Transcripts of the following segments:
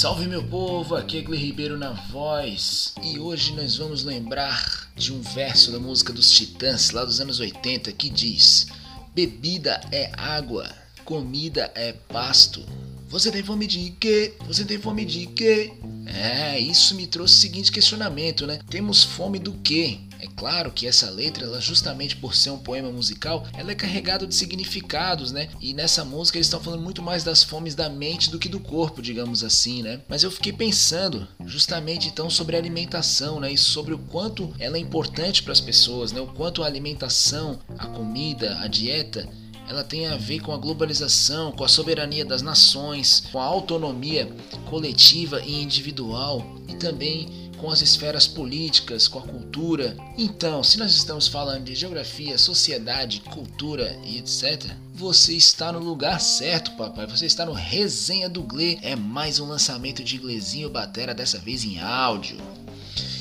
Salve meu povo, aqui é Gle Ribeiro na voz e hoje nós vamos lembrar de um verso da música dos Titãs lá dos anos 80 que diz: Bebida é água, comida é pasto. Você tem fome de quê? Você tem fome de quê? É, isso me trouxe o seguinte questionamento, né? Temos fome do quê? Claro que essa letra, ela justamente por ser um poema musical, ela é carregada de significados, né? E nessa música eles estão falando muito mais das fomes da mente do que do corpo, digamos assim, né? Mas eu fiquei pensando justamente então sobre a alimentação, né? E sobre o quanto ela é importante para as pessoas, né? O quanto a alimentação, a comida, a dieta ela tem a ver com a globalização, com a soberania das nações, com a autonomia coletiva e individual e também com as esferas políticas, com a cultura. Então, se nós estamos falando de geografia, sociedade, cultura e etc., você está no lugar certo, papai. Você está no Resenha do Gle. É mais um lançamento de Glezinho Batera, dessa vez em áudio.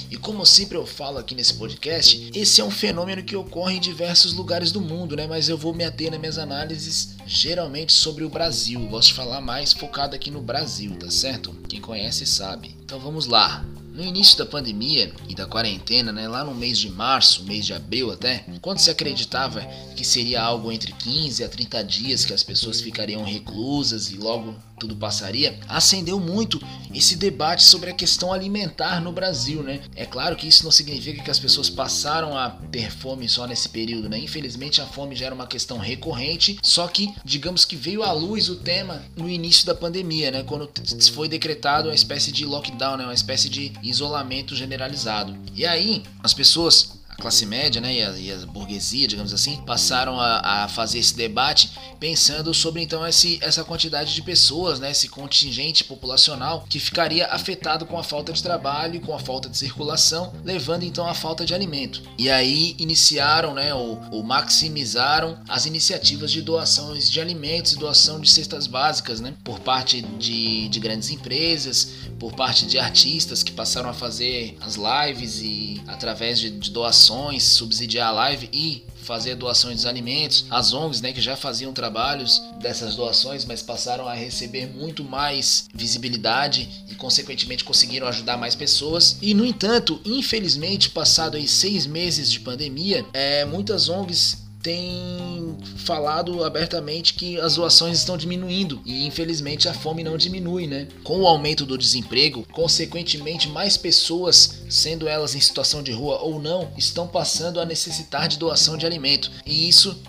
E como sempre eu falo aqui nesse podcast, esse é um fenômeno que ocorre em diversos lugares do mundo, né? Mas eu vou me ater nas minhas análises geralmente sobre o Brasil. Eu gosto de falar mais focado aqui no Brasil, tá certo? Quem conhece sabe. Então vamos lá. No início da pandemia e da quarentena, né, lá no mês de março, mês de abril até, quando se acreditava que seria algo entre 15 a 30 dias que as pessoas ficariam reclusas e logo tudo passaria, acendeu muito esse debate sobre a questão alimentar no Brasil, né? É claro que isso não significa que as pessoas passaram a ter fome só nesse período, né? Infelizmente a fome já era uma questão recorrente, só que digamos que veio à luz o tema no início da pandemia, né? Quando foi decretado uma espécie de lockdown, né? Uma espécie de isolamento generalizado. E aí as pessoas classe média né, e, a, e a burguesia, digamos assim, passaram a, a, fazer esse debate pensando sobre então esse, essa quantidade de pessoas, né, esse contingente populacional que ficaria afetado com a falta de trabalho, com a falta de circulação, levando então à falta de alimento. E aí iniciaram, né, ou, ou maximizaram as iniciativas de doações de alimentos e doação de cestas básicas, né, por parte de, de grandes empresas, por parte de artistas que passaram a fazer as lives e através de, de doações doações, subsidiar a live e fazer doações dos alimentos. As ONGs, né, que já faziam trabalhos dessas doações, mas passaram a receber muito mais visibilidade e, consequentemente, conseguiram ajudar mais pessoas. E, no entanto, infelizmente, passado aí seis meses de pandemia, é, muitas ONGs tem falado abertamente que as doações estão diminuindo e infelizmente a fome não diminui, né? Com o aumento do desemprego, consequentemente mais pessoas, sendo elas em situação de rua ou não, estão passando a necessitar de doação de alimento. E isso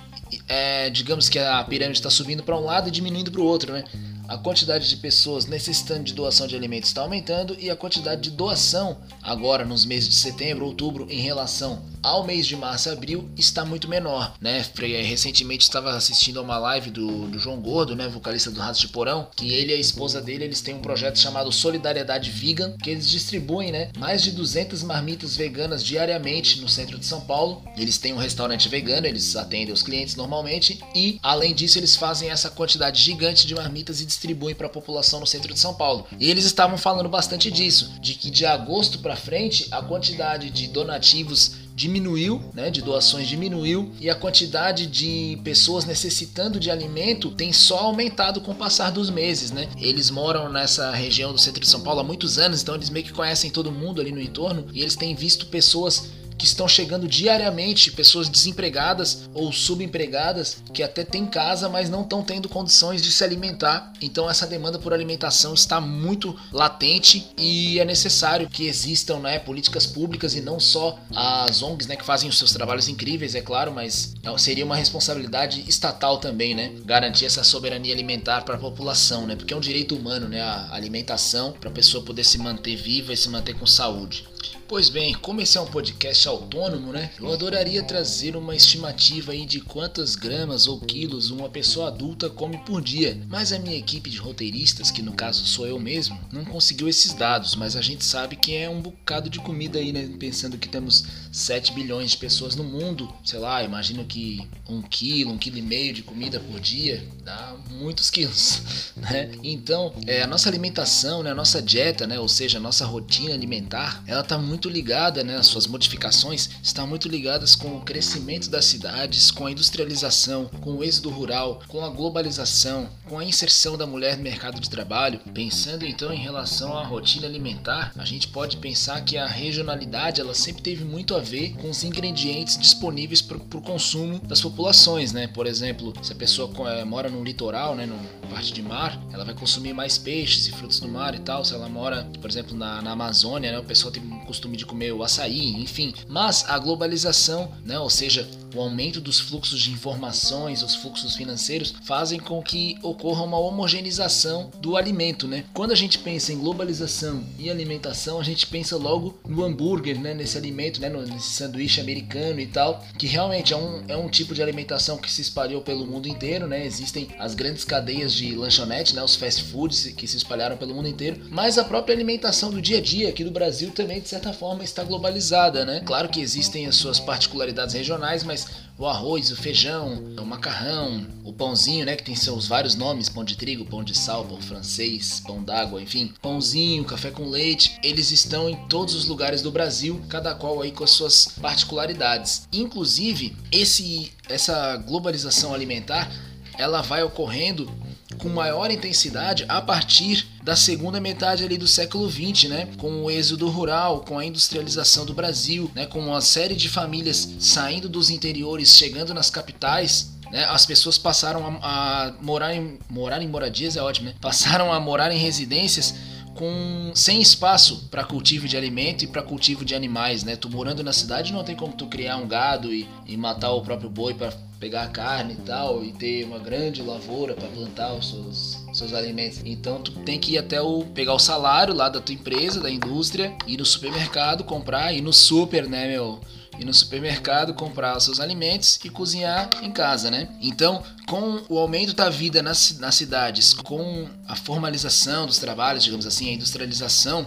é, digamos que a pirâmide está subindo para um lado e diminuindo para o outro, né? a quantidade de pessoas necessitando de doação de alimentos está aumentando e a quantidade de doação agora nos meses de setembro, outubro, em relação ao mês de março e abril está muito menor, né? Recentemente estava assistindo a uma live do, do João Gordo, né, vocalista do Ratos de Porão, que ele e a esposa dele, eles têm um projeto chamado Solidariedade Vegan, que eles distribuem, né, mais de 200 marmitas veganas diariamente no centro de São Paulo. Eles têm um restaurante vegano, eles atendem os clientes normalmente e além disso eles fazem essa quantidade gigante de marmitas e distribuem para a população no centro de São Paulo. E eles estavam falando bastante disso, de que de agosto para frente a quantidade de donativos diminuiu, né, de doações diminuiu e a quantidade de pessoas necessitando de alimento tem só aumentado com o passar dos meses, né? Eles moram nessa região do centro de São Paulo há muitos anos, então eles meio que conhecem todo mundo ali no entorno e eles têm visto pessoas que estão chegando diariamente, pessoas desempregadas ou subempregadas que até têm casa, mas não estão tendo condições de se alimentar. Então essa demanda por alimentação está muito latente e é necessário que existam né, políticas públicas e não só as ONGs né, que fazem os seus trabalhos incríveis, é claro, mas seria uma responsabilidade estatal também, né? Garantir essa soberania alimentar para a população, né? Porque é um direito humano, né? A alimentação para a pessoa poder se manter viva e se manter com saúde. Pois bem, como esse é um podcast autônomo, né? Eu adoraria trazer uma estimativa aí de quantas gramas ou quilos uma pessoa adulta come por dia. Mas a minha equipe de roteiristas, que no caso sou eu mesmo, não conseguiu esses dados, mas a gente sabe que é um bocado de comida aí, né? Pensando que temos 7 bilhões de pessoas no mundo, sei lá, imagino que um quilo, um quilo e meio de comida por dia dá muitos quilos, né? Então, é, a nossa alimentação, né, a nossa dieta, né, ou seja, a nossa rotina alimentar, ela tá muito muito ligada, né, as suas modificações estão muito ligadas com o crescimento das cidades, com a industrialização, com o êxodo rural, com a globalização, com a inserção da mulher no mercado de trabalho. Pensando então em relação à rotina alimentar, a gente pode pensar que a regionalidade ela sempre teve muito a ver com os ingredientes disponíveis para o consumo das populações, né? Por exemplo, se a pessoa é, mora no litoral, né, no parte de mar, ela vai consumir mais peixes e frutos do mar e tal. Se ela mora, por exemplo, na, na Amazônia, né, o pessoal tem o costume de comer o açaí, enfim. Mas a globalização, né, ou seja, o aumento dos fluxos de informações, os fluxos financeiros, fazem com que ocorra uma homogeneização do alimento, né? Quando a gente pensa em globalização e alimentação, a gente pensa logo no hambúrguer, né? Nesse alimento, né? Nesse sanduíche americano e tal, que realmente é um, é um tipo de alimentação que se espalhou pelo mundo inteiro, né? Existem as grandes cadeias de lanchonete, né? Os fast foods que se espalharam pelo mundo inteiro, mas a própria alimentação do dia a dia aqui do Brasil também, de certa forma, está globalizada, né? Claro que existem as suas particularidades regionais, mas o arroz, o feijão, o macarrão, o pãozinho, né, que tem seus vários nomes, pão de trigo, pão de sal, pão francês, pão d'água, enfim, pãozinho, café com leite, eles estão em todos os lugares do Brasil, cada qual aí com as suas particularidades. Inclusive, esse essa globalização alimentar, ela vai ocorrendo com maior intensidade a partir da segunda metade ali do século XX, né? Com o êxodo rural, com a industrialização do Brasil, né? Com uma série de famílias saindo dos interiores, chegando nas capitais, né, as pessoas passaram a, a, morar, em, morar em moradias, é ótimo, né? Passaram a morar em residências com sem espaço para cultivo de alimento e para cultivo de animais, né? Tu morando na cidade não tem como tu criar um gado e, e matar o próprio boi para pegar carne e tal e ter uma grande lavoura para plantar os seus, seus alimentos. Então tu tem que ir até o pegar o salário lá da tua empresa, da indústria, ir no supermercado comprar, ir no super, né, meu? Ir no supermercado comprar os seus alimentos e cozinhar em casa, né? Então, com o aumento da vida nas, nas cidades, com a formalização dos trabalhos, digamos assim, a industrialização,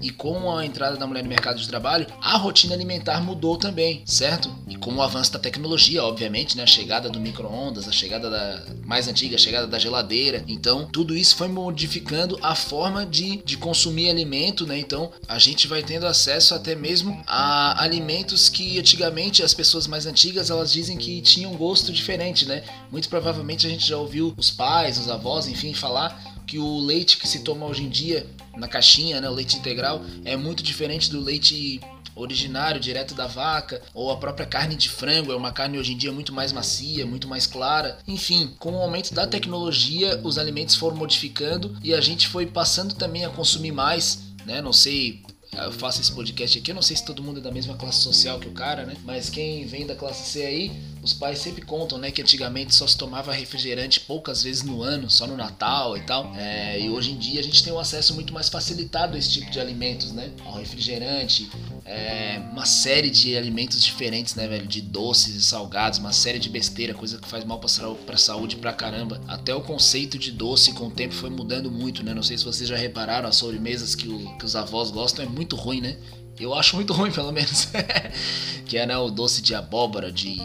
e com a entrada da mulher no mercado de trabalho, a rotina alimentar mudou também, certo? E com o avanço da tecnologia, obviamente, né? A chegada do micro-ondas, a chegada da mais antiga, a chegada da geladeira. Então, tudo isso foi modificando a forma de, de consumir alimento, né? Então, a gente vai tendo acesso até mesmo a alimentos que antigamente as pessoas mais antigas elas dizem que tinham gosto diferente, né? Muito provavelmente a gente já ouviu os pais, os avós, enfim, falar que o leite que se toma hoje em dia na caixinha, né, o leite integral, é muito diferente do leite originário, direto da vaca, ou a própria carne de frango, é uma carne hoje em dia muito mais macia, muito mais clara. Enfim, com o aumento da tecnologia, os alimentos foram modificando e a gente foi passando também a consumir mais, né? Não sei eu faço esse podcast aqui, eu não sei se todo mundo é da mesma classe social que o cara, né? Mas quem vem da classe C aí, os pais sempre contam, né, que antigamente só se tomava refrigerante poucas vezes no ano, só no Natal e tal. É, e hoje em dia a gente tem um acesso muito mais facilitado a esse tipo de alimentos, né? Ao refrigerante, é, uma série de alimentos diferentes, né, velho? De doces e salgados, uma série de besteira, coisa que faz mal pra, pra saúde pra caramba. Até o conceito de doce com o tempo foi mudando muito, né? Não sei se vocês já repararam, as sobremesas que, o, que os avós gostam é muito ruim, né? Eu acho muito ruim, pelo menos. que é né, o doce de abóbora, de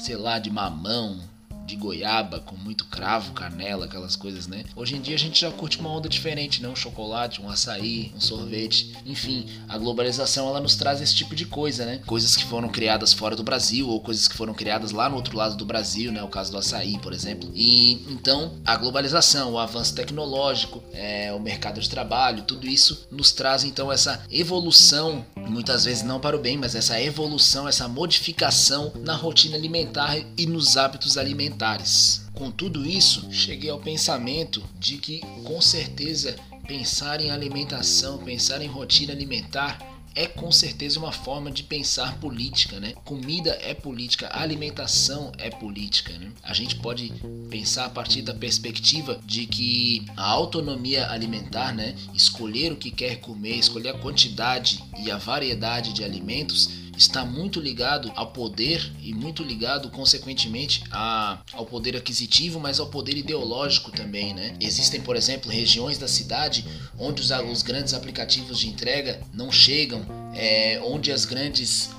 sei lá, de mamão, de goiaba com muito cravo, canela, aquelas coisas, né? Hoje em dia a gente já curte uma onda diferente, né? Um chocolate, um açaí, um sorvete, enfim, a globalização ela nos traz esse tipo de coisa, né? Coisas que foram criadas fora do Brasil ou coisas que foram criadas lá no outro lado do Brasil, né? O caso do açaí, por exemplo. E então a globalização, o avanço tecnológico, é, o mercado de trabalho, tudo isso nos traz então essa evolução, muitas vezes não para o bem, mas essa evolução, essa modificação na rotina alimentar e nos hábitos alimentares. Com tudo isso, cheguei ao pensamento de que, com certeza, pensar em alimentação, pensar em rotina alimentar é com certeza uma forma de pensar política, né? Comida é política, alimentação é política, né? A gente pode pensar a partir da perspectiva de que a autonomia alimentar, né? Escolher o que quer comer, escolher a quantidade e a variedade de alimentos está muito ligado ao poder e muito ligado, consequentemente, a, ao poder aquisitivo, mas ao poder ideológico também, né? Existem, por exemplo, regiões da cidade onde os, os grandes aplicativos de entrega não chegam, é, onde as grandes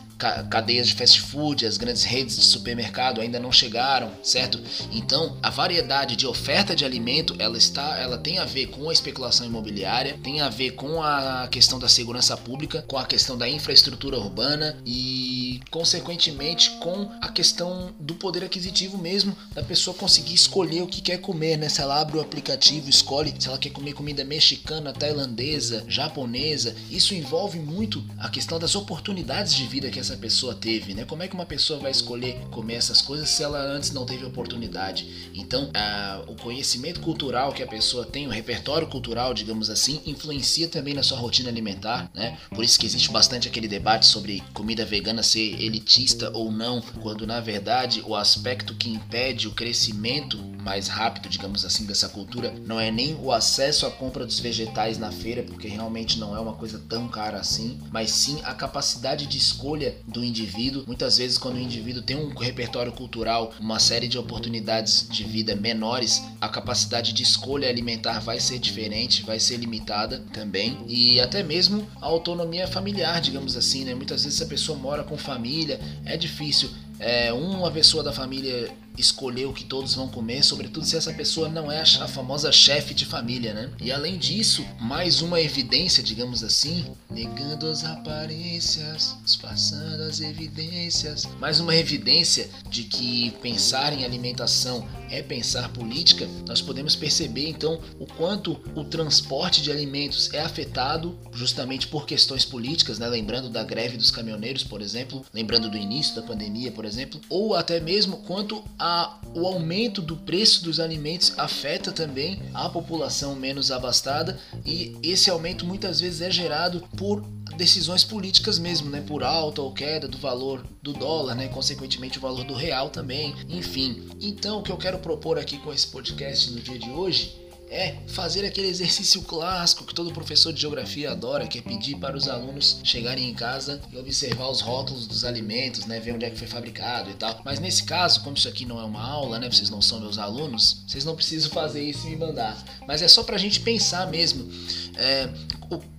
cadeias de fast food, as grandes redes de supermercado ainda não chegaram, certo? Então, a variedade de oferta de alimento, ela está, ela tem a ver com a especulação imobiliária, tem a ver com a questão da segurança pública, com a questão da infraestrutura urbana e consequentemente com a questão do poder aquisitivo mesmo da pessoa conseguir escolher o que quer comer, né? Se ela abre o aplicativo, escolhe se ela quer comer comida mexicana, tailandesa, japonesa, isso envolve muito a questão das oportunidades de vida que essa pessoa teve, né? Como é que uma pessoa vai escolher comer essas coisas se ela antes não teve oportunidade? Então, a, o conhecimento cultural que a pessoa tem, o repertório cultural, digamos assim, influencia também na sua rotina alimentar, né? Por isso que existe bastante aquele debate sobre comida vegana ser elitista ou não, quando na verdade o aspecto que impede o crescimento mais rápido, digamos assim, dessa cultura não é nem o acesso à compra dos vegetais na feira, porque realmente não é uma coisa tão cara assim, mas sim a capacidade de escolha do indivíduo. Muitas vezes, quando o indivíduo tem um repertório cultural, uma série de oportunidades de vida menores, a capacidade de escolha alimentar vai ser diferente, vai ser limitada também, e até mesmo a autonomia familiar, digamos assim, né? Muitas vezes a pessoa mora com família, é difícil é, uma pessoa da família escolher o que todos vão comer, sobretudo se essa pessoa não é a famosa chefe de família, né? E além disso, mais uma evidência, digamos assim, negando as aparências, disfarçando as evidências, mais uma evidência de que pensar em alimentação é pensar política, nós podemos perceber então o quanto o transporte de alimentos é afetado justamente por questões políticas, né? Lembrando da greve dos caminhoneiros, por exemplo, lembrando do início da pandemia, por exemplo, ou até mesmo quanto a, o aumento do preço dos alimentos afeta também a população menos abastada e esse aumento muitas vezes é gerado por decisões políticas mesmo, né, por alta ou queda do valor do dólar, né, consequentemente o valor do real também, enfim. Então, o que eu quero propor aqui com esse podcast no dia de hoje é fazer aquele exercício clássico que todo professor de geografia adora, que é pedir para os alunos chegarem em casa e observar os rótulos dos alimentos, né, ver onde é que foi fabricado e tal. Mas nesse caso, como isso aqui não é uma aula, né, vocês não são meus alunos, vocês não precisam fazer isso e me mandar. Mas é só para a gente pensar mesmo. É,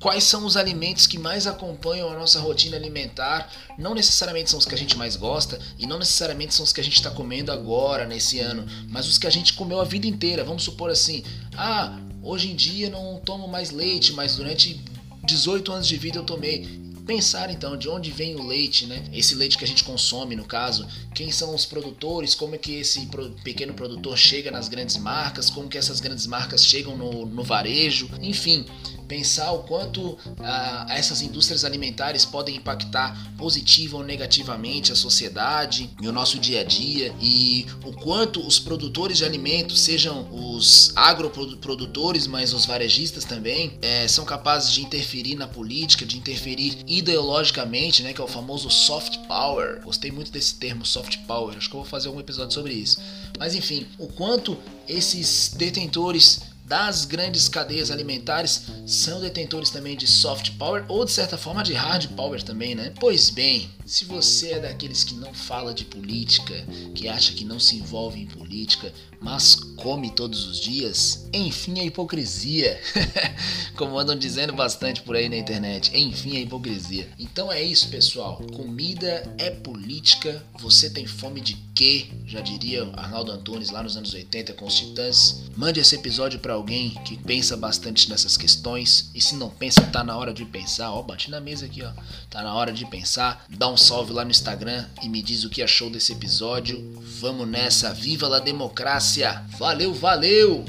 quais são os alimentos que mais acompanham a nossa rotina alimentar. Não necessariamente são os que a gente mais gosta e não necessariamente são os que a gente está comendo agora, nesse ano, mas os que a gente comeu a vida inteira. Vamos supor assim: ah, hoje em dia não tomo mais leite, mas durante 18 anos de vida eu tomei pensar então de onde vem o leite, né? Esse leite que a gente consome, no caso, quem são os produtores, como é que esse pequeno produtor chega nas grandes marcas, como que essas grandes marcas chegam no, no varejo, enfim, pensar o quanto ah, essas indústrias alimentares podem impactar positiva ou negativamente a sociedade e o nosso dia a dia e o quanto os produtores de alimentos, sejam os agroprodutores, mas os varejistas também, é, são capazes de interferir na política, de interferir ideologicamente, né, que é o famoso soft power. Gostei muito desse termo soft power. Acho que eu vou fazer algum episódio sobre isso. Mas enfim, o quanto esses detentores das grandes cadeias alimentares são detentores também de soft power ou de certa forma de hard power também, né? Pois bem, se você é daqueles que não fala de política, que acha que não se envolve em política, mas come todos os dias, enfim a hipocrisia. Como andam dizendo bastante por aí na internet, enfim a hipocrisia. Então é isso, pessoal. Comida é política. Você tem fome de quê? Já diria Arnaldo Antunes lá nos anos 80 com os Titãs. Mande esse episódio para alguém que pensa bastante nessas questões. E se não pensa, tá na hora de pensar. Ó, bate na mesa aqui, ó. Tá na hora de pensar. Dá um salve lá no Instagram e me diz o que achou desse episódio. Vamos nessa, viva a democracia! Valeu, valeu!